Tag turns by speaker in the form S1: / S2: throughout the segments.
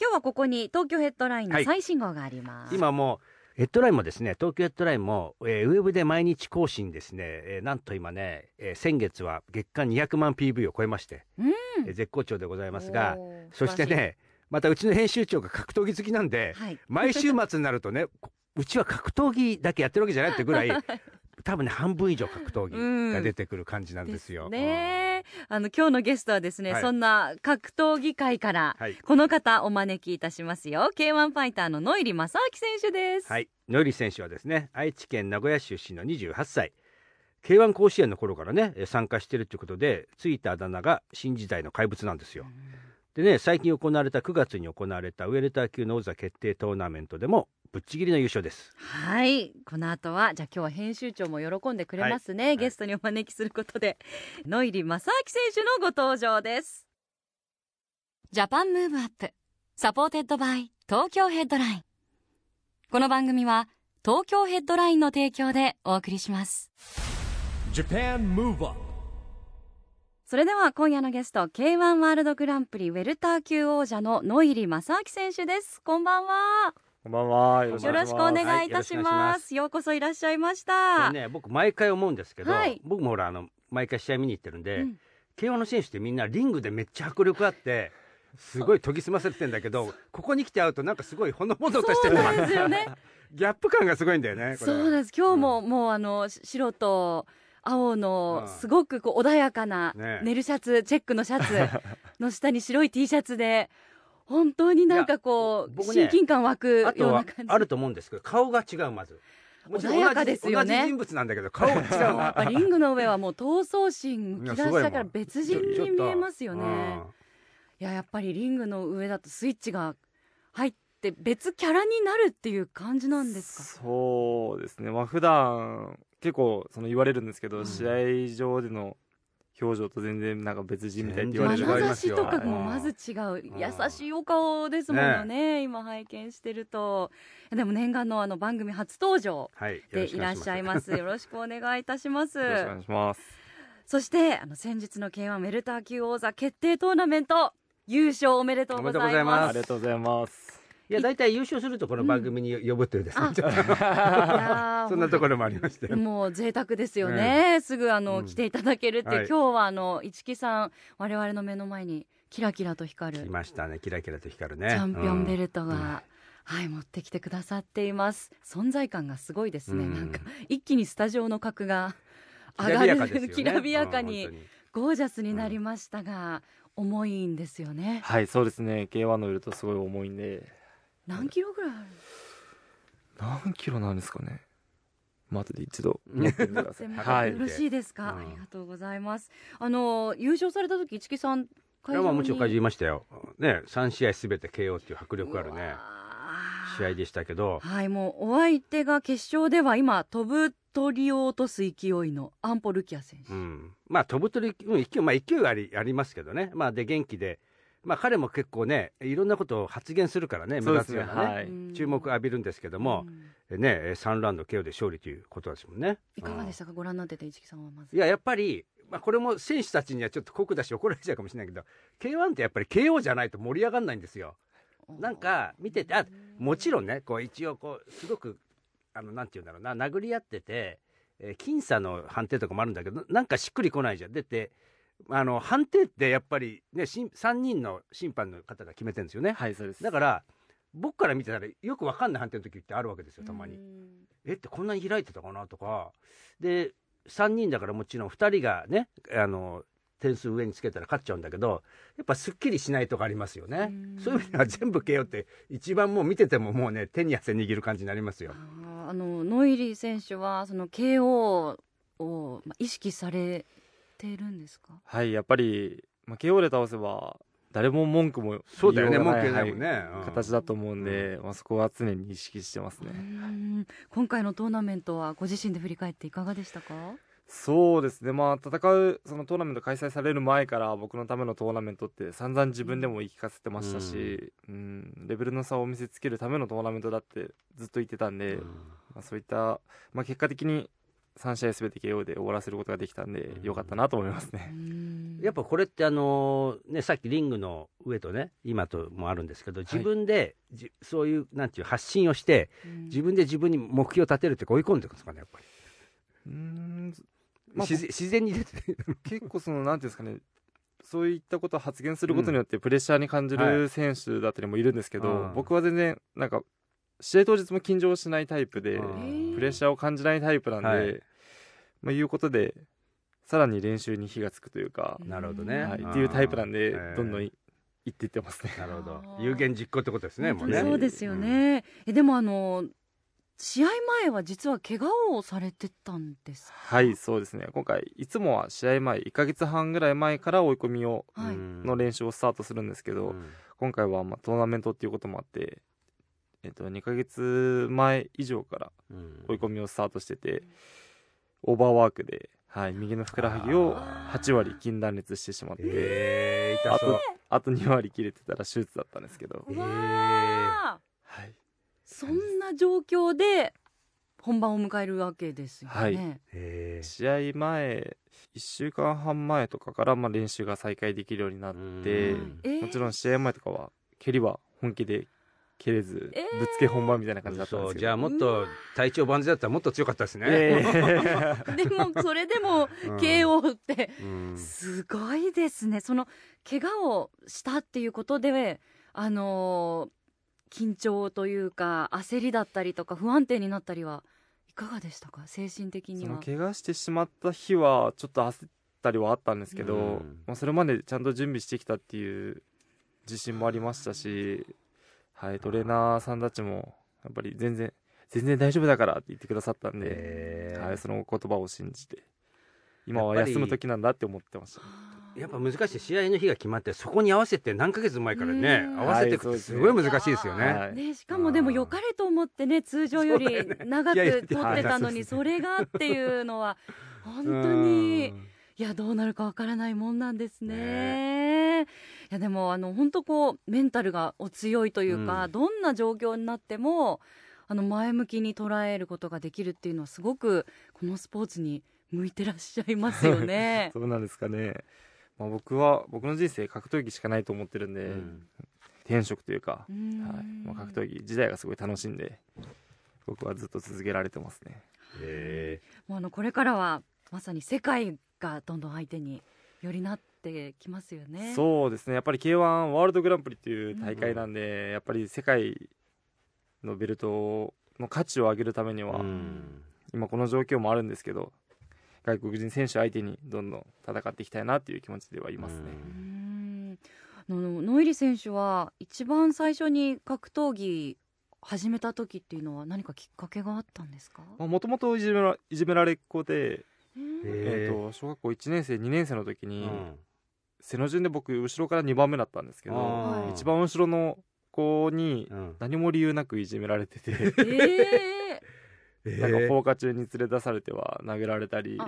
S1: 今日はここに東京ヘッドラインの最新号があります。
S2: 今もうヘッドラインもですね東京ヘッドラインも、えーウェブで毎日更新ですね、えーなんと今ね、えー先月は月間200万 PV を超えまして、
S1: うん。
S2: えー絶好調でございますがそして、ねまたうちの編集長が格闘技好きなんで
S1: はい、
S2: 毎週末になるとねこ うちは格闘技だけやってるわけじゃないってぐらい 多分ね半分以上格闘技が出てくる感じなんですよ。
S1: ねあの今日のゲストはですね、
S2: はい。
S1: そんな格闘技界から
S2: はい。
S1: この方お招きいたしますよ。K1 ファイターの野入正明選手です。
S2: はい、野入選手はですね愛知県名古屋市出身の28歳。K1 甲子園の頃からねえ参加しているということでついたあだ名が新時代の怪物なんですよ。でね最近行われた9月に行われたウェルター級の王座決定トーナメントでもぶっちぎりの優勝です。
S1: はい。この後はじゃあ今日は編集長も喜んでくれますね、
S2: い。
S1: ゲストにお招きすることで。野杁正明選手のご登場です。 Japan Move Up. Supported by Tokyo Headline.この番組は東京ヘッドラインの提供でお送りします。それでは今夜のゲスト K1 ワールドグランプリウェルター級王者の野杁正明選手です。こんばんは
S3: こんばんは。よ
S1: よろしくお願いいたしま
S2: ます。す
S1: ようこそいらっしゃいまし
S2: こ
S1: た、
S2: れね僕毎回思うんですけど、
S1: はい。
S2: 僕もほらあの毎回試合見に行ってるんで、
S1: うん。
S2: K1 の選手ってみんなリングでめっちゃ迫力あってすごい研ぎ澄ませてんだけどここに来て会うとなんかすごいほのぼのとしてる。
S1: そうなんですよね。
S2: ギャップ感がすごいんだよね
S1: そうです。今日も、もうあのし白と青の
S2: うん
S1: すごくこう穏やかな
S2: ね
S1: ネルシャツ、チェックのシャツの下に白い T シャツで本当になんかこう、
S2: ね
S1: 親近感湧く
S2: あ
S1: ような感じ。
S2: あると思うんですけど顔が違うまず。もちろん
S1: 穏やかですよね。
S2: 同じ人物なんだけど顔が違う
S1: や
S2: の
S1: っぱリングの上はもう闘争心むき出しだから別人に見えますよね。いややっぱりリングの上だとスイッチが入って別キャラになるっていう感じなんですか？
S3: そうですね。まあ普段結構その言われるんですけど、
S1: うん。
S3: 試合上での表情と全然なんか別人みたいって言われる
S2: 全然違い
S1: 眼差
S2: ますよ
S1: しとかもまず違う。優しいお顔ですものね。今拝見してると。でも念願のあの番組初登場でいらっしゃいます。よろしくお願いいたします。
S3: よろしくお願いします。
S1: そしてあの先日の K1 メルター級王座決定トーナメント。優勝おめでとうござい
S2: おめでとうござい
S1: ま
S2: ます。
S3: ありがとうございます。
S2: いや大体優勝するとこの番組に呼ぶというですね、
S1: うん
S2: そんなところもありまして。
S1: もう贅沢ですよね、すぐあの、
S2: うん。
S1: 来ていただけるって
S2: はい。
S1: 今日はあの市木さん我々の目の前にキラキラと光る。
S2: 来ましたね。キラキラと光るね。
S1: チャンピオンベルトが、
S2: うん。
S1: はい持ってきてくださっています。存在感がすごいですね、
S2: うん。
S1: なんか一気にスタジオの格が
S2: きらびやかですよね。
S1: きらびやかにゴージャスになりましたが、重いんですよね。
S3: はい、そうですね。K1 のウルトすごい重いんで、
S1: 何キロぐらいある？
S3: 何キロなんですかね。まあ後で一度。はい。
S1: よ。ろしいですか、
S2: うん。
S1: ありがとうございます。あの優勝された時市木さん
S2: いやまあもちろん会場
S1: 場
S2: いましたよ。ね3試合すべて KO っていう迫力あるね。試合でしたけど。
S1: はいもうお相手が決勝では今飛ぶ鳥を落とす勢いのアンポルキア選手、
S2: うん、まあ飛ぶ鳥、うん、勢いまあ勢いはありありますけどね。まあで元気でまあ彼も結構ねいろんなことを発言するからね目
S3: そうですね。
S2: 立つようなね
S3: はい。
S1: うん。
S2: 注目浴びるんですけども
S1: う、ん。
S2: ね3ラウンド KO で勝利ということですもんね。
S1: いかがでし
S2: うん。
S1: たか、ご覧になってて市木さんはまず。
S2: いややっぱり、まあ、これも選手たちにはちょっと酷だし怒られちゃうかもしれないけど K1 ってやっぱり KO じゃないと盛り上がらないんですよ。なんか見ててあもちろんねこう一応こうすごくあのなんて言うんだろうな殴り合ってて、えー僅差の判定とかもあるんだけどなんかしっくりこないじゃん。でってあの判定ってやっぱりねしん3人の審判の方が決めてるんですよね、
S3: はい、そうです。
S2: だから僕から見てたらよくわかんない判定の時ってあるわけですよたまに。えってこんなに開いてたかなとか。で3人だからもちろん2人がねあの点数上につけたら勝っちゃうんだけどやっぱすっきりしないとこありますよね。
S1: うん。
S2: そういう意味では全部 KO って一番もう見ててももうね手に汗握る感じになりますよ。
S1: あのノイリー選手はその KO をまあ意識されてるんですか？
S3: はい、やっぱり、まあ、KO で倒せば誰も文句も
S2: そうだよね
S3: 言いようが
S2: 文句ない
S3: はい
S2: もんね、うん。
S3: 形だと思うんで、まあ、そこは常に意識してます
S1: う
S3: ね。
S1: ん。今回のトーナメントはご自身で振り返っていかがでしたか？
S3: そうですね、まあ、戦うそのトーナメント開催される前から僕のためのトーナメントって散々自分でも言い聞かせてましたし、うん。レベルの差を見せつけるためのトーナメントだってずっと言ってたんで、
S2: うん。
S3: まあ、そういった、まあ、結果的に3試合すべて KO で終わらせることができたんで、
S2: うん。
S3: よかったなと思いますね。
S2: やっぱこれってあのねさっきリングの上とね今ともあるんですけど自分で、じそういうなんていう発信をして自分で自分に目標を立てるって追い込んでいくんですかねやっぱり、
S3: うん。まあ
S2: 自然自然に出て
S3: 結構そのなんていうんですかねそういったことを発言することによってプレッシャーに感じ
S2: は
S3: る選手だったりもいるんですけど、
S2: うん。
S3: 僕は全然なんか試合当日も緊張しないタイプで、
S2: うん
S3: プレッシャーを感じないタイプなんで、
S2: はい。
S3: まあ、いうことでさらに練習に火がつくというか、
S2: なるほどね。
S3: はい、
S2: うん
S3: っていうタイプなんで、どんどんいいっていってますね。
S2: なるほど。有言実行ってことですねもうね。
S1: そうですよね、えでもあの試合前は実は怪我をされてたんですか？
S3: はいそうですね。今回いつもは試合前1ヶ月半ぐらい前から追い込みを
S1: はい。
S3: の練習をスタートするんですけど、
S2: うん。
S3: 今回はまあトーナメントっていうこともあって、えっと、2ヶ月前以上から
S2: うん。
S3: 追い込みをスタートしてて、オーバーワークで、はい、右のふくらはぎを8割筋断裂してしまって、
S2: えー、痛そう。
S3: あと2割切れてたら手術だったんですけど、
S2: えー。
S3: はい、
S1: そんな状況で本番を迎えるわけですよね、
S3: はい。
S2: えー。
S3: 試合前1週間半前とかからまあ練習が再開できるようになって、もちろん試合前とかは蹴りは本気で蹴れず、
S1: えー。
S3: ぶっつけ本番みたいな感じだったんで
S2: そう
S3: すけど。
S2: じゃあもっと体調万全だったらもっと強かったですね、
S3: ええ
S1: でもそれでも
S2: うん。
S1: KO って
S2: うん。
S1: すごいですね。その怪我をしたっていうことであのー緊張というか焦りだったりとか不安定になったりはいかがでしたか？精神的に
S3: その
S1: は
S3: 怪我してしまった日はちょっと焦ったりはあったんですけど、
S2: うん。
S3: まあ、それまでちゃんと準備してきたっていう自信もありましたし、はい、トレーナーさんたちもやっぱり全然全然大丈夫だからって言ってくださったんで、はい、その言葉を信じて今は休む時なんだって思ってました。
S2: やっぱ難しい試合の日が決まってそこに合わせて何ヶ月前からね
S1: うん。
S2: 合わせていくってすごい難しいですよね、
S3: はい
S1: ね、しかもでも良かれと思ってね通常より長く取ってたのにそれがっていうのは本当にいやどうなるかわからないもんなんですね。いやでもあの本当こうメンタルがお強いというか、
S2: うん。
S1: どんな状況になってもあの前向きに捉えることができるっていうのはすごくこのスポーツに向いてらっしゃいますよね。
S3: そうなんですかね、まあ、僕は僕の人生格闘技しかないと思ってるんで、
S2: うん。
S3: 転職というか、
S1: うん。
S3: はい。まあ、格闘技時代がすごい楽しんで僕はずっと続けられてますね。
S2: へ
S1: もうあのこれからはまさに世界がどんどん相手によりなってきますよね。
S3: そうですね。やっぱり k 1ワールドグランプリっていう大会なんで、やっぱり世界のベルトの価値を上げるために
S2: ー
S3: は、
S2: うん。
S3: 今この状況もあるんですけど外国人選手相手にどんどん戦っていきたいなっていう気持ちではいますね、
S1: うん。ノイリ選手は一番最初に格闘技始めた時っていうのは何かきっかけがあったんですか、
S3: もともといじめらいじめられっ子で、
S1: うん
S3: えー、と小学校1年生2年生の時に、
S2: うん。
S3: 背の順で僕後ろから2番目だったんですけど一番後ろの子に
S2: うん。
S3: 何も理由なくいじめられてて。
S1: えー。
S3: なんか放課中に連れ出されては殴られたり。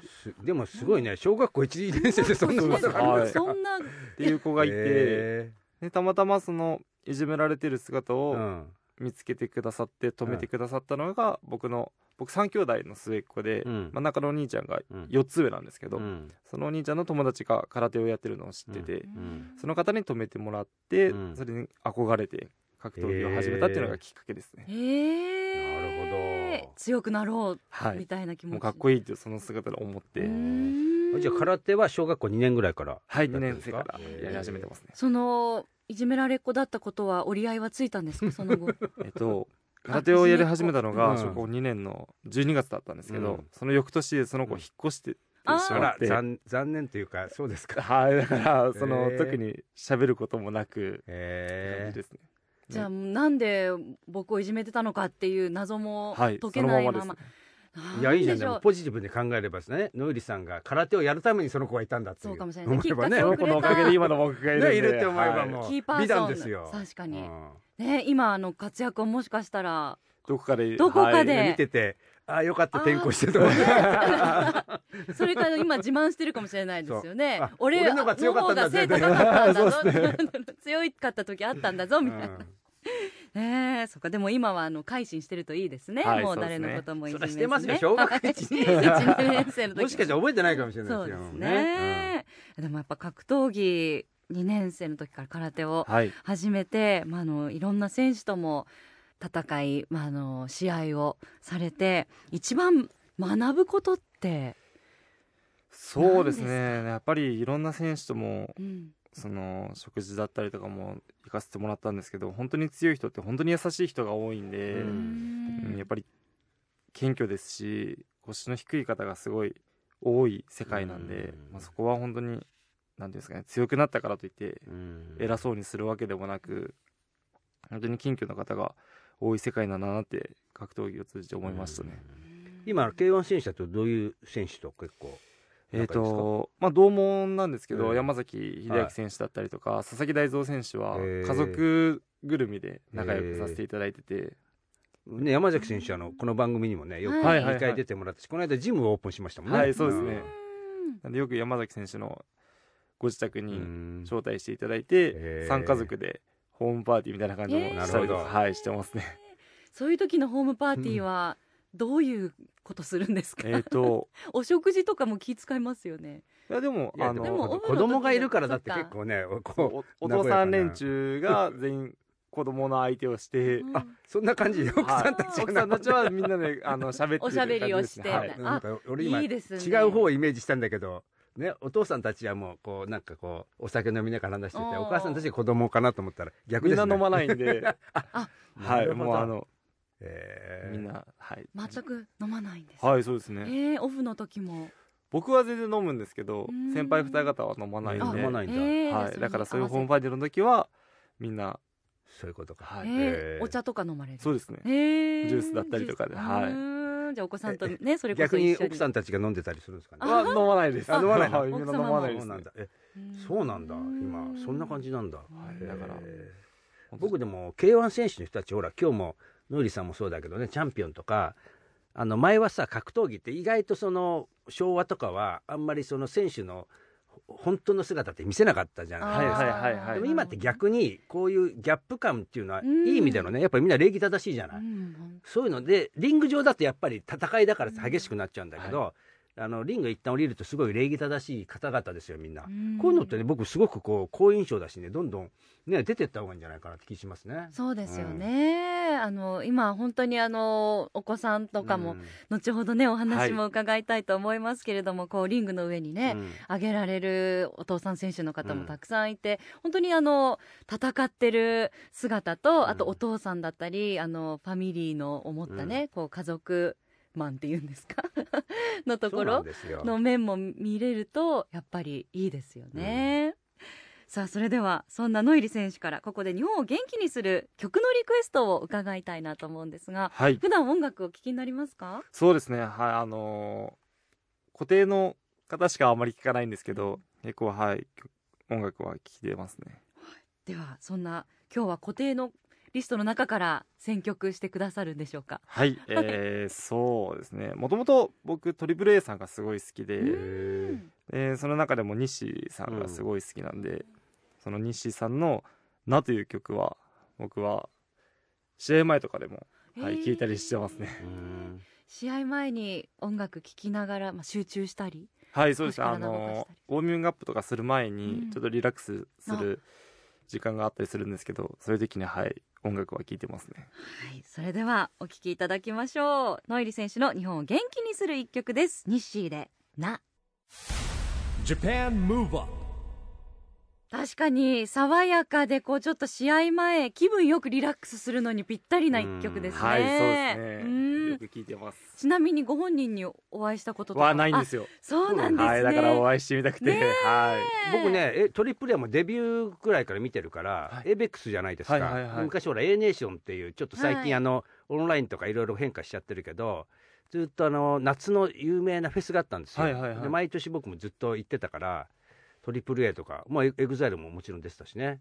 S2: でもすごいね。小学校12年生でそんなことがあるんですか
S1: そんな。
S3: っていう子がいて
S2: へ
S3: でたまたまそのいじめられてる姿
S2: ーう
S3: を
S2: ん。
S3: 見つけてくださって止めてくださったのが僕の僕3兄弟の末っ子で
S2: うん。
S3: 真ん中のお兄ちゃんが
S2: うん。
S3: 4つ上なんですけど
S2: うん。
S3: そのお兄ちゃんの友達が空手をやってるのを知ってて
S2: ん。
S3: その方に止めてもらって
S2: うん。
S3: それに憧れて格闘技を始めたっていうのがきっかけですね。
S1: えー。
S2: なるほど。
S1: 強くなろうみ
S3: はい
S1: たいな気持ち、
S3: もうかっこいいっていうその姿で思って。
S2: じゃあ空手は小学校2年ぐらいから
S3: はい2
S2: やってるんですか
S3: 年生か？らやり始めてますね。
S1: そのいじめられっ子だったことは折り合いはついたんですか？その後。
S3: えっと空手をやり始めたの
S2: うん。
S3: が小学校2年の12月だったんですけど、
S2: うん。
S3: その翌年その子引っ越してし
S1: あ
S2: あら
S3: まって、
S2: 残残念というかそうですか。
S3: はいだからその、
S2: へー
S3: 特に喋ることもなく感
S2: へ
S3: じですね。
S1: じゃあなんで僕をいじめてたのかっていう謎も
S3: はい
S1: 解けないまま,、
S3: そのままですね
S2: いやいいじゃん
S1: でしょう。
S2: でもポジティブに考えればですね野入さんが空手をやるためにその子がいたんだっていう。
S1: そうかもしれない。
S2: ね
S1: きっかけをくれ
S3: その子のおかげで今の僕がいるんで、
S2: ね。いるって思えば
S3: はい。
S2: もう
S1: キーパーソン。
S2: 美談ですよ
S1: 確かに。
S2: うん。
S1: ね今あの活躍をもしかしたら
S3: どこかで
S1: どこかで
S3: はい
S2: 見ててああよかった転校してとか
S1: それから今自慢してるかもしれないですよね。俺
S2: 俺の
S1: 方が背高かったんだ 強かった時あったんだぞみたいな、
S2: うん
S1: ねえそっか。でも今はあの改心してるといいですね、
S3: はい
S1: もう誰のこともいじ
S2: そ
S1: めず
S2: れしてます小学1
S1: 1年生の時
S2: もしかしたら覚えてないかもしれない
S1: そうです
S2: よ
S1: ね、でもやっぱ格闘技2年生の時から空手を
S3: はい。
S1: 始めて、まあ、あのいろんな選手とも戦い、まあ、あの試合をされて一番学ぶことって、
S3: そうですね。やっぱりいろんな選手とも
S1: うん
S3: その食事だったりとかも行かせてもらったんですけど本当に強い人って本当に優しい人が多いんで、
S2: う
S3: うんんやっぱり謙虚ですし腰の低い方がすごい多い世界なんで、
S2: うん。
S3: まあ、そこは本当に何ていうんですかね強くなったからといって
S2: うん。
S3: 偉そうにするわけでもなく本当に謙虚な方が多い世界なんだなって格闘技を通じて思いましたね。
S2: 今 K1 選手だとどういう選手と結構
S3: えー
S2: 仲いいですか？
S3: とまあ、同門なんですけど、
S2: ええ。
S3: 山崎秀明選手だったりとか、佐々木大蔵選手は
S2: ええ
S3: 家族ぐるみで仲良くさせていただいてて、
S2: ね、山崎選手あのこの番組にもねよく
S1: はい
S2: 2回出てもらったし、この間ジムをオープンしましたもんね。
S3: はいそうですね。
S1: うん。
S3: なんでよく山崎選手のご自宅
S2: う
S3: に
S2: ん。
S3: 招待していただいて、
S2: ええ
S3: 3家族でホームパーティーみたいな感じも
S1: ええ。
S3: したりとか、
S2: なるほど。
S3: はい、してますね。
S1: そういう時のホームパーティーはどういうことするんですか、
S3: えっと
S1: お食事とかも気遣いますよね。
S3: いやでもあの
S1: で
S2: 子供がいるからだって結構ねこ
S3: おお父さん連中が全員子供の相手をして、
S1: うん。
S2: うあそんな感じ？で奥さんたち
S3: 奥さんたちはみんなであの喋ってる
S1: おしゃべりをして。
S3: 感じですねはい。
S2: なんか俺今
S1: いいですね。
S2: 違う方をイメージしたんだけど、ね、お父さんたちはもうこうなんかこうお酒飲みながら話してて
S1: お
S2: 母さんたちが子供かなと思ったら逆
S3: みん
S2: ですね。
S3: な飲まないんで。
S1: あ
S3: はいもうあの
S2: えー。
S3: みんなはい。
S1: 全く飲まないんです、
S3: はいそうですね。
S1: えー、オフの時も？
S3: 僕は全然飲むんですけど
S1: うん。
S3: 先輩二方は飲まないん
S2: あ
S3: で
S2: 飲まないんだ。
S1: えー
S3: はいだからそういうホーム
S1: パ
S3: パーティーの時はみんな
S2: そういうことか、
S3: はい
S1: えー
S2: えー
S1: お茶とか飲まれる
S3: そうですね。
S1: えー。
S3: ジュースだったりとかではい。
S1: じゃあお子さんとねそれこそ
S2: 逆に奥さんたちが飲んでたりするんですかね？
S3: は飲まないです。
S2: あ飲まないの？
S3: はい。みんな飲まないです。ね
S2: そうなんだ。えそうなんだ。今そんな感じなんだ、
S3: はい。だから。
S2: 僕でも K1 選手の人たちほら今日もノイリさんもそうだけどねチャンピオンとかあの前はさ格闘技って意外とその昭和とかはあんまりその選手のほ本当の姿って見せなかったじゃないですか。
S3: はいはいはいはい。
S2: でも今って逆にこういうギャップ感っていうのは
S1: うん。
S2: いい意味でのねやっぱりみんな礼儀正しいじゃない、
S1: うん
S2: そういうのでリング上だとやっぱり戦いだから激しくなっちゃうんだけど、あのリング一旦降りるとすごい礼儀正しい方々ですよみんな、
S1: うん。
S2: こういうのってね僕すごくこう好印象だしねどんどんね出てった方がいいんじゃないかなって気しますね。
S1: そうですよね、あの今本当にあのお子さんとかも、
S2: うん。
S1: 後ほどねお話
S3: はい
S1: も伺いたいと思いますけれども、こうリングの上にね、
S2: うん。
S1: 上げられるお父さん選手の方
S2: うん。
S1: もたくさんいて、本当にあの戦ってる姿とあと
S2: うん
S1: お父さんだったり、あのファミリーの思ったね、こう家族マンっていうんですか？のところ。の面も見れるとやっぱりいいですよね。さあそれではそんなノイリ選手からここで日本を元気にする曲のリクエストを伺いたいなと思うんですが
S3: はい。
S1: 普段音楽を聴きになりますか？
S3: そうですね。はいあのー固定の方しかあまり聞かないんですけど結構はい音楽は聴いてますね。
S1: ではそんな今日は固定のリストの中から選曲してくださるんでしょうか？
S3: はい、えー、そうですね。もともと僕トリプル a さんがすごい好きで、
S2: へ
S3: えーその中でも西さんがすごい好きなんで、その西さんの「な」という曲は僕は試合前とかでも、はい、聞いたりしてますね。
S1: 試合前に音楽聴きながら、まあ、集中したり
S3: はいそうです。あのウォーミングアップとかする前
S1: うん。
S3: にちょっとリラックスする時間があったりするんですけどそういう時にはい音楽は聴いてますね。
S1: はいそれではお聴きいただきましょう。ノイリ選手の日本を元気にする一曲です。ニッシーで「な」
S4: Japan Move Up
S1: 確かに爽やかでこうちょっと試合前気分よくリラックスするのにぴったりな一曲ですね。
S3: はいそうですね。
S1: うん
S3: よく聴いてます。
S1: ちなみにご本人にお会いしたこととか
S3: は？ないんですよ。
S1: あそうなんですね、
S3: はいだからお会いしてみたくて、
S1: ね
S3: はい。
S2: 僕ねえトリプル a もデビューぐらいから見てるから、
S3: はい。
S2: エベックスじゃないですか、
S3: はいはいはい。
S2: 昔ほら A ネーションっていうちょっと最
S1: はい。
S2: 近あの、オンラインとかいろいろ変化しちゃってるけどずっとあの夏の有名なフェスがあったんですよ、
S3: はいはいはい。
S2: で毎年僕もずっと行ってたからトリプル a とか、まあ、エ EXILE ももちろん出てたしね。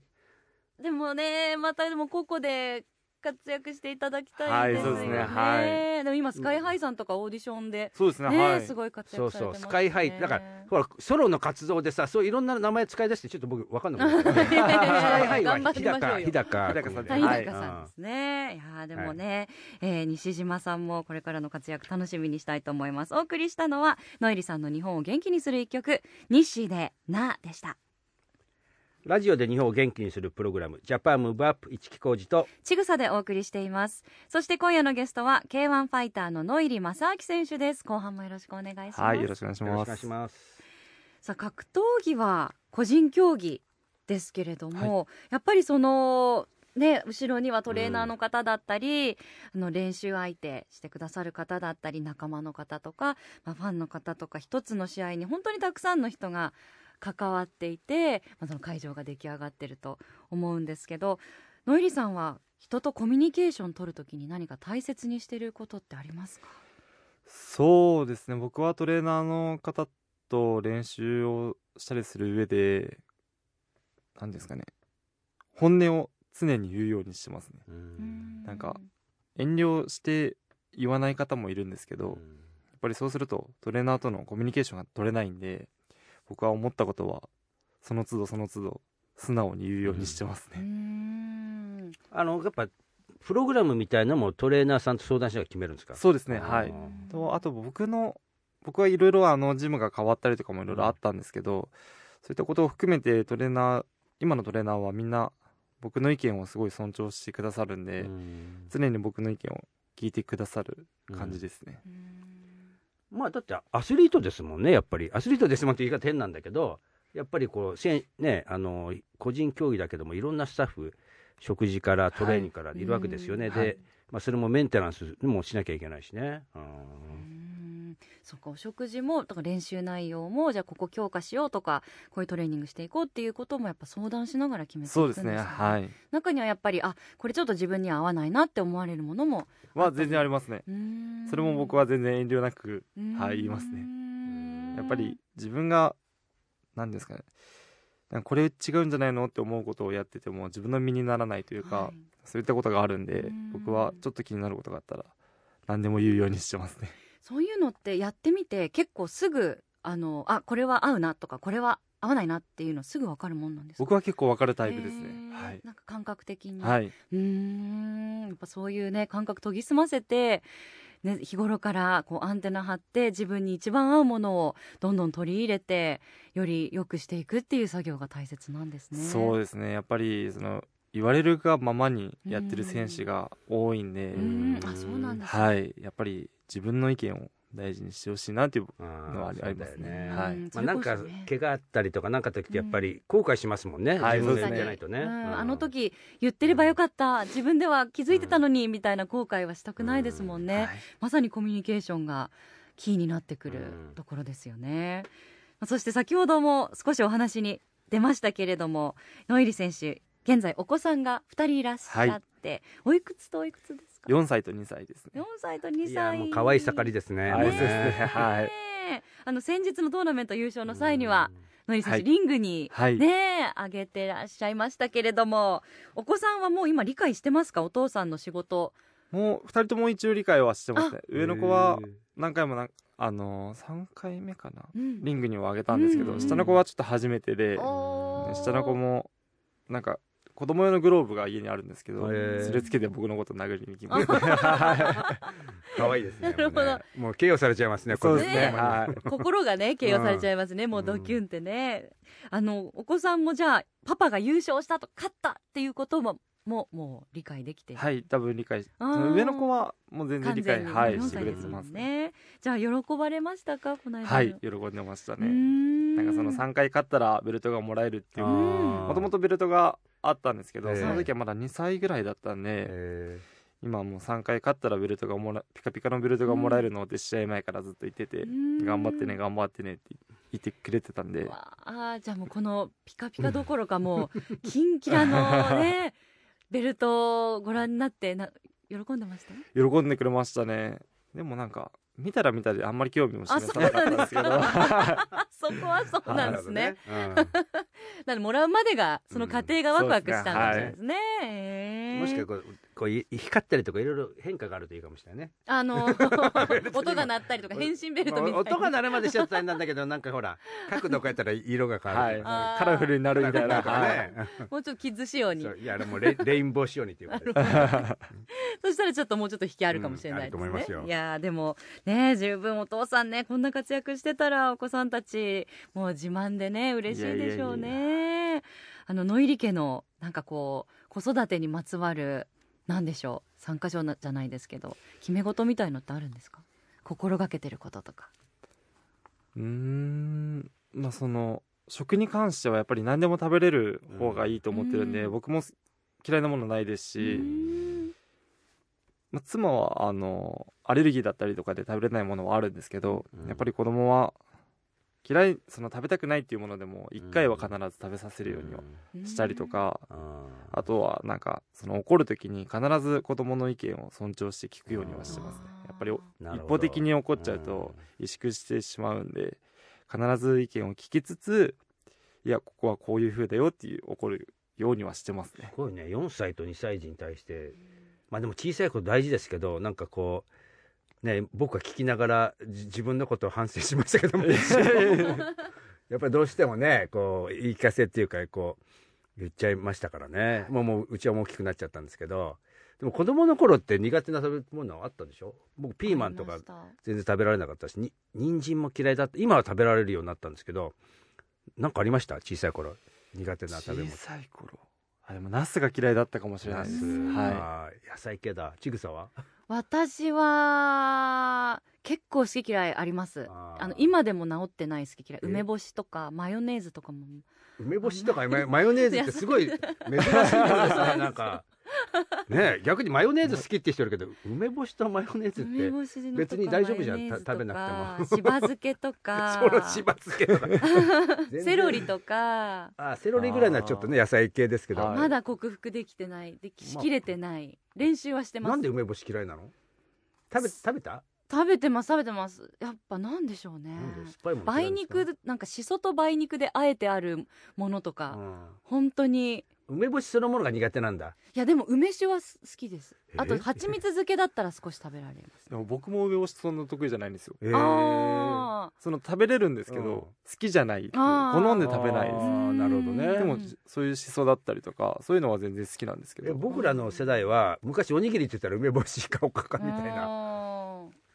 S1: でもねまたでも個々で活躍していただきたいですよね,、
S3: はいそうですねはい。
S1: でも今 SKY-HI さんとかオーディションで、
S3: そうですね
S1: ね
S3: はい。
S1: すごい活
S2: そう
S1: 躍されてます、ね、
S2: そう SKY-HI だからほらソロの活動でさそういろんな名前使い出してちょっと僕分かんなくなっスカイハイは日高日高
S3: 日高さん
S1: 谷
S3: はい。
S1: 高さんですね、い、やーでもね、えー西島さんもこれからの活躍楽しみにしたいと思います。お送りしたのは野杁さんの日本を元気にする一曲西でなでした
S2: ラジオで日本を元気にするプログラムジャパンムーブアップ一木工事と
S1: ちぐさでお送りしています。そして今夜のゲストは K1 ファイターのノイリ正明選手です。後半もよろしくお願いします、
S3: はいよろしくお願いし
S2: よろしくお願い
S3: ます
S2: します。
S1: さあ格闘技は個人競技ですけれども、やっぱりそのね、後ろにはトレーナーの方だったり、あの練習相手してくださる方だったり仲間の方とか、まあ、ファンの方とか一つの試合に本当にたくさんの人が関わっていて、まあ、その会場が出来上がってると思うんですけどノイリさんは人とコミュニケーション取るときに何か大切にしてることってありますか？
S3: そうですね。僕はトレーナーの方と練習をしたりする上で何ですかね。本音を常に言うようにしてますね。なんか遠慮して言わない方もいるんですけど、やっぱりそうするとトレーナーとのコミュニケーションが取れないんで僕は思ったことはその都度その都度素直に言うようにしてますね、
S1: ん。
S2: あのやっぱプログラムみたいなのもトレーナーさんと相談しながら決めるんですか？
S3: そうですねはい。
S2: あ
S3: とあと僕の僕はいろいろあのジムが変わったりとかもいろいろあったんですけど、そういったことを含めてトレーナー今のトレーナーはみんな僕の意見をすごい尊重してくださるんで、
S2: うん。
S3: 常に僕の意見を聞いてくださる感じですね、
S2: まあだってアスリートですもんねやっぱり。アスリートですもんって言い方変なんだけどやっぱりこうねあの個人競技だけどもいろんなスタッフ食事からトレーニングからいるわけですよね、で、
S3: はいはい。
S2: まあ、それもメンテナンスもしなきゃいけないしね、うん。
S1: うんそうかお食事もだから練習内容もじゃあここ強化しようとかこういうトレーニングしていこうっていうこともやっぱ相談しながら決めていくんですね。
S3: そうですねはい。
S1: 中にはやっぱりあこれちょっと自分には合わないなって思われるものも
S3: は全然ありますね。
S1: うん
S3: それも僕は全然遠慮なく
S1: うん。
S3: はい言いますね。
S1: うん。
S3: やっぱり自分が何ですかね。これ違うんじゃないのって思うことをやってても自分の身にならないというか、
S1: はい。
S3: そういったことがあるんで
S1: うん。
S3: 僕はちょっと気になることがあったら何でも言うようにしてますね。
S1: そういうのってやってみて結構すぐあのあこれは合うなとかこれは合わないなっていうのすぐ分かるもんなんですか？
S3: 僕は結構分かるタイプですね。はい。
S1: なんか感覚的に、
S3: はい、
S1: うーん。やっぱそういうね感覚研ぎ澄ませて、ね、日頃からこうアンテナ張って自分に一番合うものをどんどん取り入れてより良くしていくっていう作業が大切なんですね。
S3: そうですね。やっぱりその言われるがままにやってる選手が多いんで、
S1: うん。あそうなんですね。
S3: はい。やっぱり自分の意見を大事にしてほしいなっていう
S2: あ
S3: のはありますね。はい。
S1: うん
S2: まあ、なんか怪我あったりとかなんか時ってやっぱり後悔しますもんね、
S3: はい
S2: 自分でや
S3: そうですね。
S1: あの時言ってればよかった。自分では気づいてたのにみたいな後悔はしたくないですもんね、
S3: はい。
S1: まさにコミュニケーションがキーになってくる
S2: うん。
S1: ところですよね、まあそして先ほども少しお話に出ましたけれどもノイリ選手現在お子さんが2人いらっしゃって、おいくつとおいくつですか？
S3: 4歳と2歳ですね。
S1: 4歳と2
S2: いや
S1: 歳
S2: もう可愛い盛りですね。
S3: はい。ね。はい。
S1: あの先日のトーナメント優勝の際には、ノイリ選手、
S3: はい。
S1: リングに
S3: はい。
S1: ねえ上げてらっしゃいましたけれどもお子さんはもう今理解してますか？お父さんの仕事。
S3: もう2人とも一応理解はしてますね。
S2: うん
S3: 上の子は何回もなあの3回目かな？
S1: うん。
S3: リングには上げたんですけど、
S1: うん
S3: 下の子はちょっと初めてで、下の子もなんか子供用のグローブが家にあるんですけど、それつけて僕のこと殴りに来ます。
S2: 可愛いですね
S1: なるほど。
S2: もうね。もう KO されちゃいますね
S3: そうですね。
S1: 心がね形容されちゃいますね、もうドキュンってね、あのお子さんもじゃあパパが優勝したと勝ったっていうこともももう理解できて。
S3: はい多分理解上の子はもう全然理解はい
S1: 4
S3: してくれてますね。
S1: じゃあ喜ばれましたかこの間。の
S3: はい喜んでましたね。
S1: ん。
S3: なんかその3回勝ったらベルトがもらえるっていう。もともとベルトがあったんですけど、
S2: ええ。
S3: その時はまだ2歳ぐらいだったんで、
S2: え
S3: 今もう3回勝ったらベルトがもらピカピカのベルトがもらえるのって試合前からずっと言ってて、
S1: うん。
S3: 頑張ってね頑張ってねって言ってくれてたんで。
S1: わあじゃあもうこのピカピカどころかもう キンキラのね ベルトをご覧になってな喜んでました？
S3: 喜んでくれましたね。でもなんか見たら見たであんまり興味も示
S1: あ
S3: さなかったんですけど。
S1: あ そこはそうなんですね。
S2: なるほどね。
S1: なのでもらうまでがその過程がワクワクしたんですね。
S2: うんもしかこう光ったりとかいろいろ変化があるといいかもしれないね。
S1: あの 音が鳴ったりとか変身ベルトみたいな。
S2: 音が鳴るまでしちゃったんなんだけどなんかほら角度変えたら色が変わ
S3: はい
S2: るとか。ね
S1: あー
S3: カラフルになるみたいな、
S2: ね
S1: もうちょっとキッズ仕様に。
S2: いやあれもうレイレインボー仕様にっていうことです
S1: そしたらちょっともうちょっと引きあるかもしれないですね。
S2: うん。い
S1: やーでもね十分お父さんねこんな活躍してたらお子さんたちもう自慢でね嬉しいでしょうね。あの野入家のなんかこう子育てにまつわるなんでしょう？参加賞なじゃないですけど決め事みたいのってあるんですか？心がけてることとか。
S3: うーんまあその食に関してはやっぱり何でも食べれる方がいいと思ってるんで、
S1: うん。
S3: 僕も嫌いなものないです
S1: う
S3: し、
S1: ん。
S3: まあ、妻はあのアレルギーだったりとかで食べれないものはあるんですけど、
S2: うん。
S3: やっぱり子供は嫌いその食べたくないっていうものでも1回は必ず食べさせるようにはしたりとか、
S2: あ
S3: あとはなんかその怒る時に必ず子供の意見を尊重して聞くようにはしてますね。やっぱり一方的に怒っちゃうと萎縮してしまうんで必ず意見を聞きつついやここはこういう風だよっていう怒るようにはしてますね。
S2: すごいね。4歳と2歳児に対してまあでも小さいこと大事ですけどなんかこうね僕は聞きながらじ自分のことを反省しましたけども。やっぱりどうしてもねこう言い聞かせっていうかこう言っちゃいましたからね。もうもううちはもう大きくなっちゃったんですけど。でも子供の頃って苦手な食べ物あったでしょ？僕ピーマンとか全然食べられなかったしに人参も嫌いだった。今は食べられるようになったんですけどなんかありました？小さい頃苦手な食べ物。
S3: 小さい頃。あでもナスが嫌いだったかもしれないです。
S1: うん
S3: は
S2: あー野菜系だ。ちぐさは？
S1: 私は結構好き嫌いあります。
S2: あ
S1: の今でも治ってない好き嫌い。
S2: え？
S1: 梅干しとかマヨネーズとかも。
S2: 梅干しとかママヨネーズってすごい珍しいですね なんか。ね逆にマヨネーズ好きって人いるけど梅干しとマヨネーズって別に大丈夫じゃん食べなくても。
S1: しば漬けとか。
S2: しば漬けとか。
S1: セロリとか。
S2: あセロリぐらいならちょっとね野菜系ですけど、
S3: はい。
S1: まだ克服できてない。でしきれてない。練習はしてます。
S2: なんで梅干し嫌いなの？食べ食べた？
S1: 食べてます食べてます。やっぱなんでしょうね。梅肉なんかしそと梅肉であえてあるものとか、
S2: うん。
S1: 本当に。
S2: 梅干しそのものが苦手なんだ。
S1: いやでも梅酒はす好きです。
S2: え？
S1: あと蜂蜜漬けだったら少し食べられます。
S3: でも僕も梅干しそんな得意じゃないんですよ。
S2: えー。
S1: あ
S3: その食べれるんですけど、
S2: うん。
S3: 好きじゃない。好んで食べないです。
S2: なるほどね。
S1: うん
S3: でもそういうしそだったりとかそういうのは全然好きなんですけ
S2: え
S3: ど
S2: 僕らの世代は昔おにぎりって言ったら梅干しかおかかみたいな。
S1: あ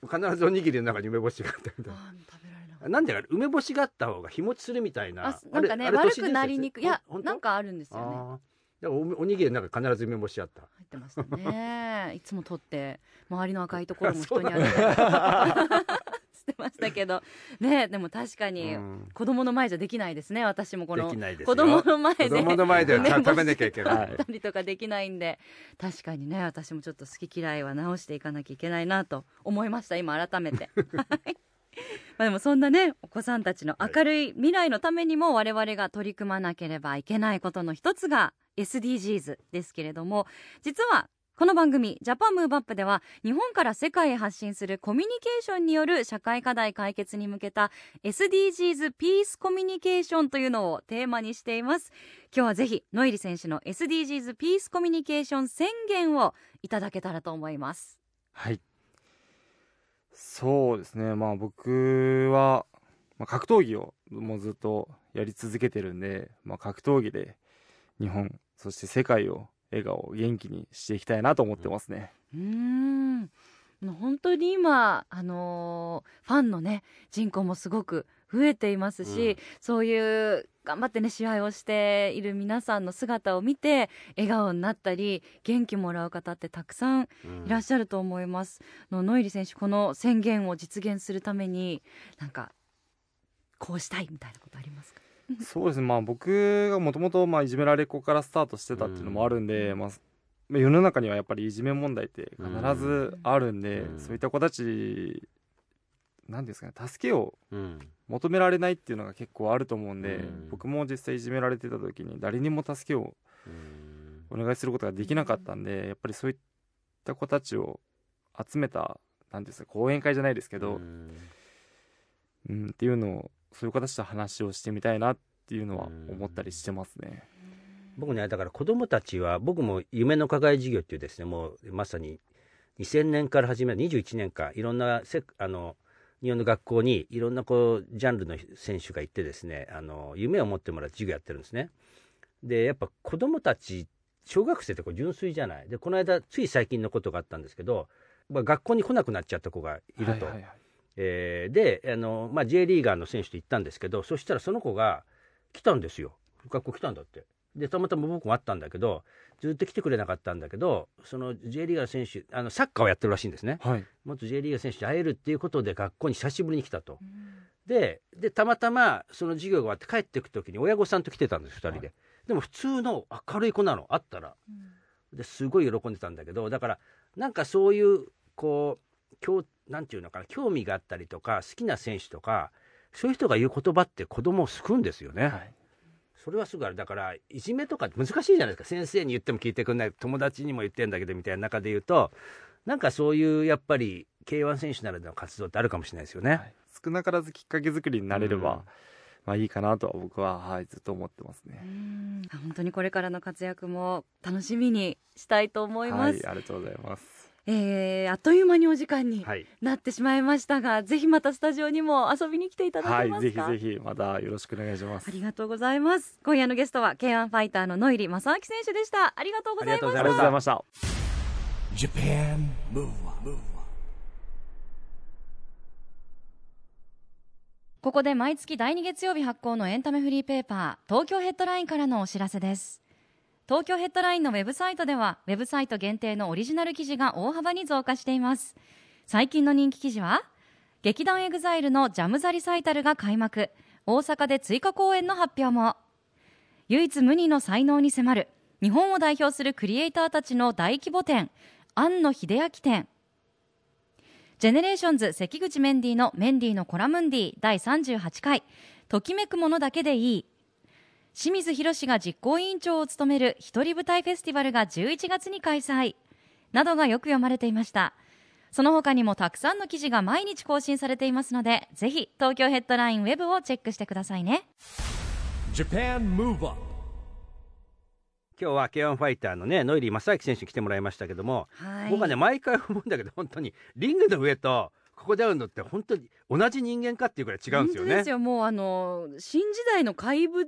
S2: 必ずおにぎりの中に梅干しがあったみたい
S1: ーあー食べられな
S2: ななんでか梅干しがあった方が日持ちするみたいな。
S1: あなんかね悪くなりにくい。いやなんかあるんですよね。
S2: おおにぎりの中に必ず梅干しあった。
S1: 入ってましたね。いつも取って周りの赤いところも人にあげてましたけど。ねでも確かに
S2: うん。
S1: 子供の前じゃできないですね私もこの。子供の前で。
S2: 子供の前で 食べなきゃいけない。
S1: たりとかできないんで。確かにね私もちょっと好き嫌いは直していかなきゃいけないなと思いました今改めて。はい。まあでもそんなねお子さんたちの明るい未来のためにも我々が取り組まなければいけないことの一つが SDGs ですけれども実はこの番組「ジャパンムーブアップでは日本から世界へ発信するコミュニケーションによる社会課題解決に向けた SDGs ピースコミュニケーションというのをテーマにしています。今日はぜひノイリ選手の SDGs ピースコミュニケーション宣言をいただけたらと思います。
S3: はい。そうですね。まあ僕は、まあ、格闘技をもうずっとやり続けてるんで、まあ、格闘技で日本そして世界を笑顔元気にしていきたいなと思ってますね、
S1: うーん。もう本当に今、あのーファンのね人口もすごく増えていますし、
S2: うん。
S1: そういう頑張ってね試合をしている皆さんの姿を見て笑顔になったり元気もらう方ってたくさん
S2: うん
S1: いらっしゃると思います。のノイリ選手この宣言を実現するためになんかこうしたいみたいなことありますか？
S3: そうですね。まあ僕がもともといじめられっ子からスタートしてたっていうのもあるんで、まあまあ世の中にはやっぱりいじめ問題って必ずあるんで、
S2: うん。
S3: そういった子たちなんですかね助けを
S2: うん
S3: 求められないっていうのが結構あると思うんで、
S2: うん。
S3: 僕も実際いじめられてた時に誰にも助けを
S2: うん。
S3: お願いすることができなかったんでやっぱりそういった子たちを集めたなんていうんですか講演会じゃないですけど、
S2: うん。
S3: うん、っていうのをそういう形で話をしてみたいなっていうのは思ったりしてますね。
S2: 僕ねだから子供たちは僕も夢の課外授業っていうですねもうまさに2000年から始めた21年間いろんなせあの日本の学校にいろんなこうジャンルの選手が行ってですねあの夢を持ってもらって授業やってるんですね。でやっぱ子供たち小学生ってこう純粋じゃない。でこの間つい最近のことがあったんですけど、まあ、学校に来なくなっちゃった子がいると、
S3: はいはいはい
S2: えーであの、まあ、J リーガーの選手と行ったんですけどそしたらその子が来たんですよ。学校来たんだって。でたまたま僕も会ったんだけどずっと来てくれなかったんだけどその J リーガーの選手あのサッカーをやってるらしいんですね。
S3: はい。
S2: 元 J リーガー選手に会えるっていうことで学校に久しぶりに来たと。ででたまたまその授業が終わって帰ってくる時に親御さんと来てたんです2人で、
S3: は
S2: でも普通の明るい子なの会ったら。ですごい喜んでたんだけどだからなんかそういうこう興なんていうのかな興味があったりとか好きな選手とかそういう人が言う言葉って子供を救うんですよね、
S3: はい。
S2: それはすぐある。だからいじめとか難しいじゃないですか。先生に言っても聞いてくんない友達にも言ってんだけどみたいな中で言うとなんかそういうやっぱり K1 選手ならではの活動ってあるかもしれないですよね、
S3: はい。少なからずきっかけ作りになれれば、
S2: うん。
S3: まあいいかなとは僕は、はい、ずっと思ってますね。
S1: うん。本当にこれからの活躍も楽しみにしたいと思います、
S3: はい、ありがとうございます。
S1: えーあっという間にお時間に
S2: はい。
S1: なってしまいましたが、ぜひまたスタジオにも遊びに来ていただ
S3: はい、
S1: けますか、
S3: ぜひぜひまたよろしくお願いします。
S1: あ。りがとうございます。今夜のゲストは K1 ファイターの野入正明選手でしたありがとうございまし
S2: ありがとうござ
S3: ありがとうございました。
S4: Japan Move Up,
S1: ここで毎月第2月曜日発行のエンタメフリーペーパー東京ヘッドラインからのお知らせです東京ヘッドラインのウェブサイトではウェブサイト限定のオリジナル記事が大幅に増加しています。最近の人気記事は劇団 EXILE のジャムザリサイタルが開幕。大阪で追加公演の発表も。唯一無二の才能に迫る日本を代表するクリエイターたちの大規模展庵野秀明展。 GENERATIONS 関口メンディのメンディのコラムンディ第38回ときめくものだけでいい清水宏が実行委員長を務める一人舞台フェスティバルが11月に開催などがよく読まれていました。その他にもたくさんの記事が毎日更新されていますのでぜひ東京ヘッドラインウェブをチェックしてくださいね。
S4: Japan Move Up
S2: 今日は K1 ファイターのねノイリー正明選手に来てもらいましたけども、
S1: はい。
S2: 僕はね毎回思うんだけど本当にリングの上とここで会うのって本当に同じ人間かっていうくらい違うんですよね。
S1: 本当ですよ。もうあの新時代の怪物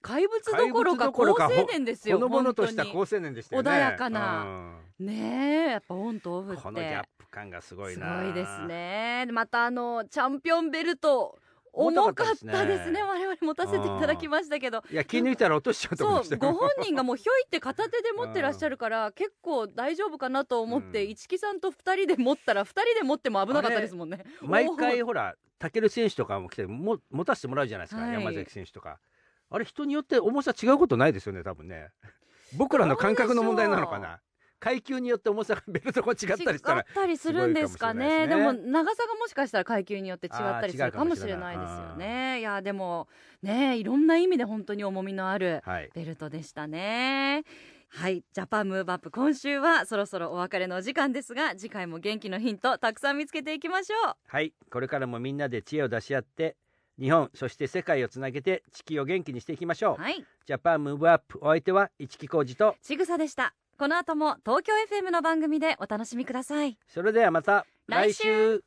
S1: 怪物どころか好青年ですよ
S2: ほのぼのとした
S1: 本
S2: 好青年でしたよね。
S1: 穏やかな。
S2: うん。
S1: ねえやっぱオンとオフって。
S2: このギャップ感がすごい
S1: す
S2: な
S1: ごいですね。またあのチャンピオンベルト
S2: 重
S1: 重かっ
S2: たですね。
S1: ね我々持たせていただきましたけど。
S2: いや気抜いたら落としちゃうと思い
S1: そうご本人がもうひょいって片手で持ってらっしゃるから結構大丈夫かなと思って
S2: うん。
S1: 一木さんと二人で持ったら二人で持っても危なかったですもんね。
S2: 毎回ほらタケル選手とかも来ても持たせてもらうじゃないですか、
S1: はい。
S2: 山崎選手とか。あれ人によって重さ違うことないですよね多分ね。僕らの感覚の問題なのかな階級によって重さがベルトが違ったりしたら
S1: 違ったりするんですかね。で
S2: すごいかもしれないで
S1: も長さがもしかしたら階級によって違ったりするかもしれ
S2: な
S1: ないいです。よねいやでもねいろんな意味で本当に重みのある
S2: はい。
S1: ベルトでしたね。はいジャパンムーブアップ今週はそろそろお別れのお時間ですが次回も元気のヒントたくさん見つけていきましょう。
S2: はいこれからもみんなで知恵を出し合って日本そして世界をつなげて地球を元気にしていきましょう、
S1: はい。
S2: ジャパンムーブアップお相手は市木浩二と
S1: ちぐさでしたこの後も東京 FM の番組でお楽しみください。
S2: それではまた
S1: 来週。
S2: 来週。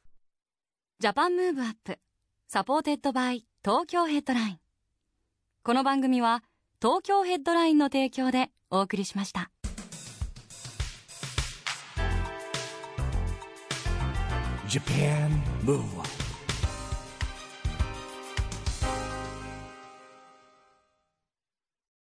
S1: Japan Move Up. Supported by Tokyo Headline.この番組は東京ヘッドラインの提供でお送りしました。
S4: Japan Move Up